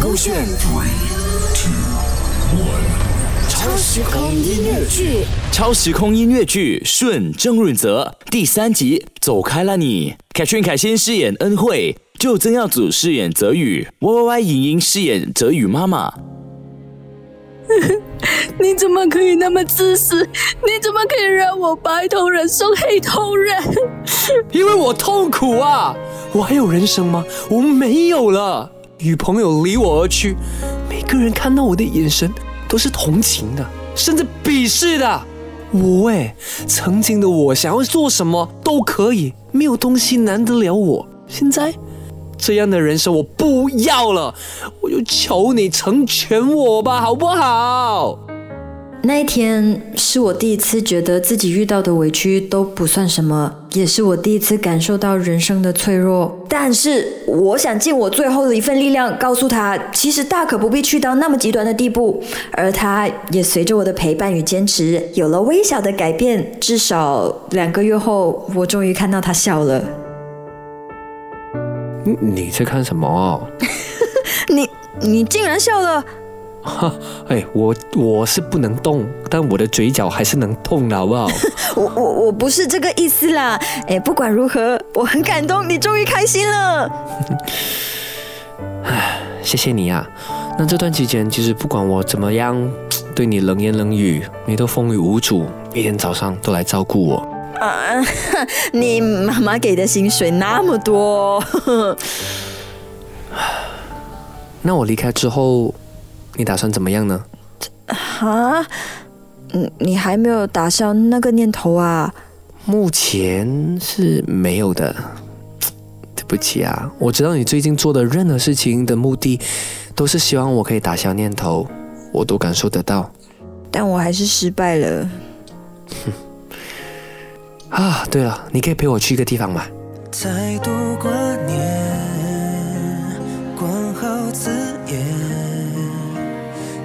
勾选 three two one，超时空音乐剧，超时空音乐剧《顺郑润泽》第三集，走开了你。凯旋凯欣饰演恩惠，就曾耀祖饰演泽宇，Y Y Y 莹莹饰演泽宇妈妈。你怎么可以那么自私？你怎么可以让我白头人送黑头人？因为我痛苦啊！我还有人生吗？我没有了。女朋友离我而去，每个人看到我的眼神都是同情的，甚至鄙视的。我哎，曾经的我想要做什么都可以，没有东西难得了我。现在这样的人生我不要了，我就求你成全我吧，好不好？那一天是我第一次觉得自己遇到的委屈都不算什么，也是我第一次感受到人生的脆弱。但是我想尽我最后的一份力量，告诉他，其实大可不必去到那么极端的地步。而他也随着我的陪伴与坚持，有了微小的改变。至少两个月后，我终于看到他笑了。你你在看什么？你你竟然笑了！哈，哎，我我是不能动，但我的嘴角还是能动的，好不好？我我我不是这个意思啦，哎，不管如何，我很感动，你终于开心了。哎，谢谢你啊。那这段期间，其实不管我怎么样 对你冷言冷语，你都风雨无阻，每天早上都来照顾我。啊，你妈妈给的薪水那么多。那我离开之后。你打算怎么样呢？啊，嗯，你还没有打消那个念头啊？目前是没有的。对不起啊，我知道你最近做的任何事情的目的，都是希望我可以打消念头，我都感受得到。但我还是失败了。哼。啊，对了，你可以陪我去一个地方吗？再度挂念，管好字眼。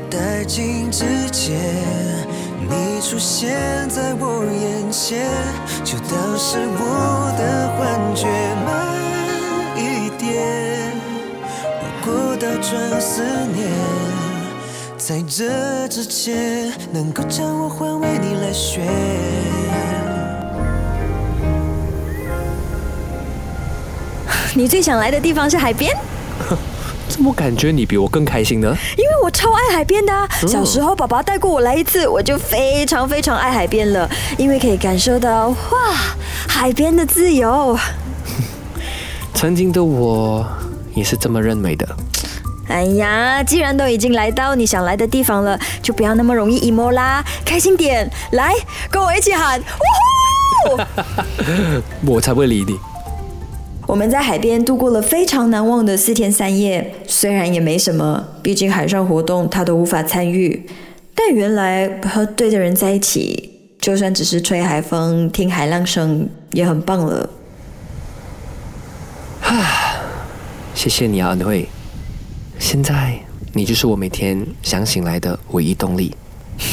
殆尽之前，你出现在我眼前，就当是我的幻觉。慢一点，如果倒转思念，在这之前，能够将我换为你来选。你最想来的地方是海边？怎么感觉你比我更开心呢？因为我超爱海边的。小时候，爸爸带过我来一次，我就非常非常爱海边了。因为可以感受到哇，海边的自由。曾经的我也是这么认为的。哎呀，既然都已经来到你想来的地方了，就不要那么容易 emo 啦，开心点，来跟我一起喊，呜呼！我才不会理你。我们在海边度过了非常难忘的四天三夜，虽然也没什么，毕竟海上活动他都无法参与。但原来和对的人在一起，就算只是吹海风、听海浪声，也很棒了。啊，谢谢你啊，恩惠。现在你就是我每天想醒来的唯一动力。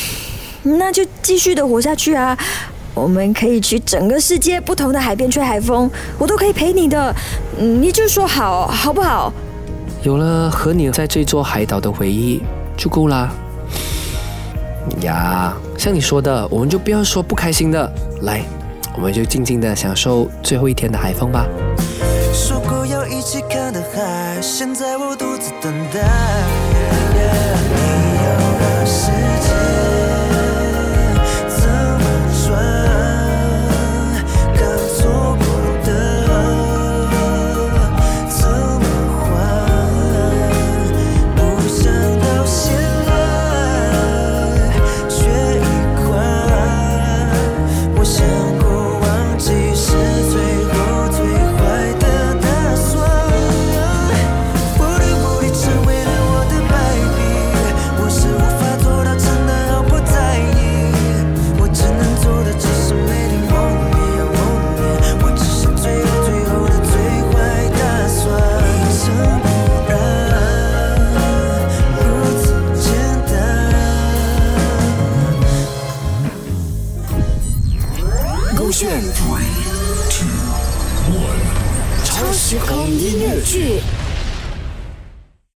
那就继续的活下去啊！我们可以去整个世界不同的海边吹海风，我都可以陪你的，你就说好，好不好？有了和你在这座海岛的回忆就够啦。呀，像你说的，我们就不要说不开心的，来，我们就静静的享受最后一天的海风吧。说过要一起看的海，现在我独自等待。你要的世超时空音乐剧。